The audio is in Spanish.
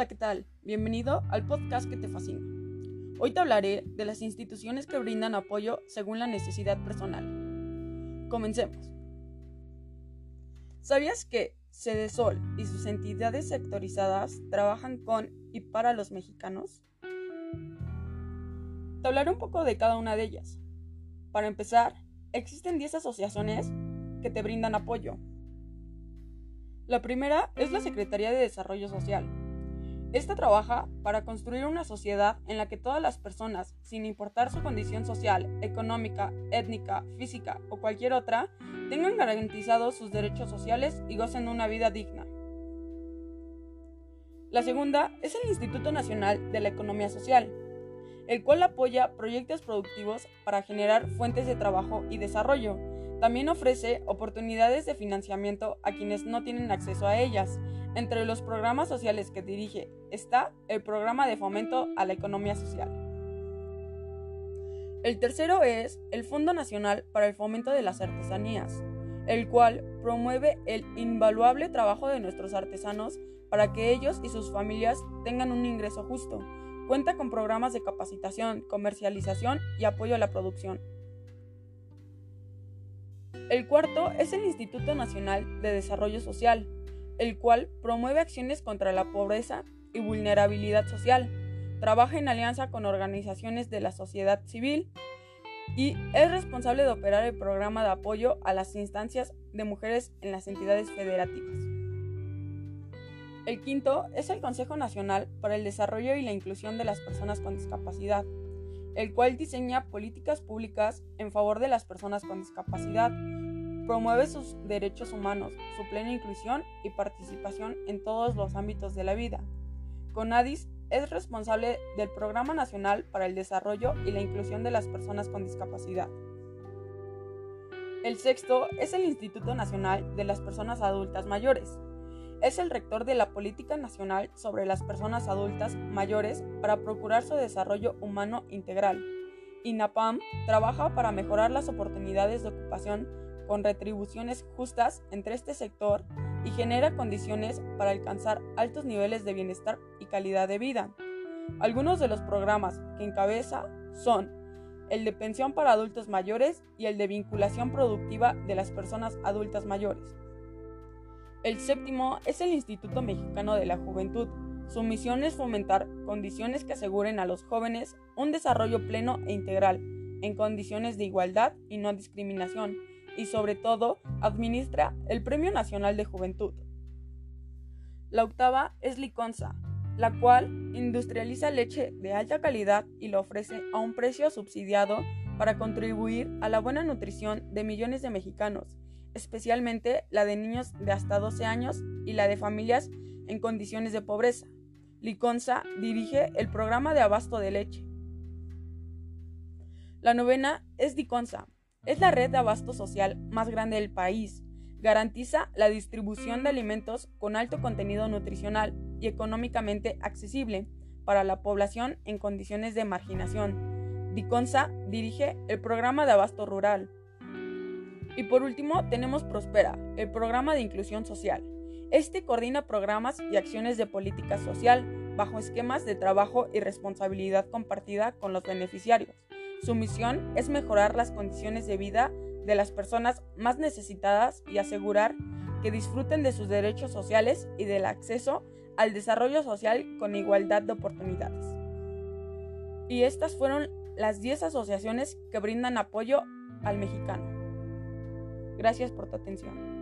Hola, ¿qué tal? Bienvenido al podcast que te fascina. Hoy te hablaré de las instituciones que brindan apoyo según la necesidad personal. Comencemos. ¿Sabías que Cedesol y sus entidades sectorizadas trabajan con y para los mexicanos? Te hablaré un poco de cada una de ellas. Para empezar, existen 10 asociaciones que te brindan apoyo. La primera es la Secretaría de Desarrollo Social. Esta trabaja para construir una sociedad en la que todas las personas, sin importar su condición social, económica, étnica, física o cualquier otra, tengan garantizados sus derechos sociales y gocen de una vida digna. La segunda es el Instituto Nacional de la Economía Social, el cual apoya proyectos productivos para generar fuentes de trabajo y desarrollo, también ofrece oportunidades de financiamiento a quienes no tienen acceso a ellas. Entre los programas sociales que dirige está el programa de fomento a la economía social. El tercero es el Fondo Nacional para el Fomento de las Artesanías, el cual promueve el invaluable trabajo de nuestros artesanos para que ellos y sus familias tengan un ingreso justo. Cuenta con programas de capacitación, comercialización y apoyo a la producción. El cuarto es el Instituto Nacional de Desarrollo Social, el cual promueve acciones contra la pobreza y vulnerabilidad social, trabaja en alianza con organizaciones de la sociedad civil y es responsable de operar el programa de apoyo a las instancias de mujeres en las entidades federativas. El quinto es el Consejo Nacional para el Desarrollo y la Inclusión de las Personas con Discapacidad, el cual diseña políticas públicas en favor de las personas con discapacidad, promueve sus derechos humanos, su plena inclusión y participación en todos los ámbitos de la vida. CONADIS es responsable del Programa Nacional para el Desarrollo y la Inclusión de las Personas con Discapacidad. El sexto es el Instituto Nacional de las Personas Adultas Mayores, es el rector de la Política Nacional sobre las Personas Adultas Mayores para procurar su desarrollo humano integral. INAPAM trabaja para mejorar las oportunidades de ocupación con retribuciones justas entre este sector y genera condiciones para alcanzar altos niveles de bienestar y calidad de vida. Algunos de los programas que encabeza son el de pensión para adultos mayores y el de vinculación productiva de las personas adultas mayores. El séptimo es el Instituto Mexicano de la Juventud. Su misión es fomentar condiciones que aseguren a los jóvenes un desarrollo pleno e integral, en condiciones de igualdad y no discriminación, y sobre todo administra el Premio Nacional de Juventud. La octava es Liconza, la cual industrializa leche de alta calidad y lo ofrece a un precio subsidiado para contribuir a la buena nutrición de millones de mexicanos especialmente la de niños de hasta 12 años y la de familias en condiciones de pobreza. Liconza dirige el programa de abasto de leche. La novena es Diconza. Es la red de abasto social más grande del país. Garantiza la distribución de alimentos con alto contenido nutricional y económicamente accesible para la población en condiciones de marginación. Diconza dirige el programa de abasto rural. Y por último, tenemos Prospera, el programa de inclusión social. Este coordina programas y acciones de política social bajo esquemas de trabajo y responsabilidad compartida con los beneficiarios. Su misión es mejorar las condiciones de vida de las personas más necesitadas y asegurar que disfruten de sus derechos sociales y del acceso al desarrollo social con igualdad de oportunidades. Y estas fueron las 10 asociaciones que brindan apoyo al mexicano. Gracias por tu atención.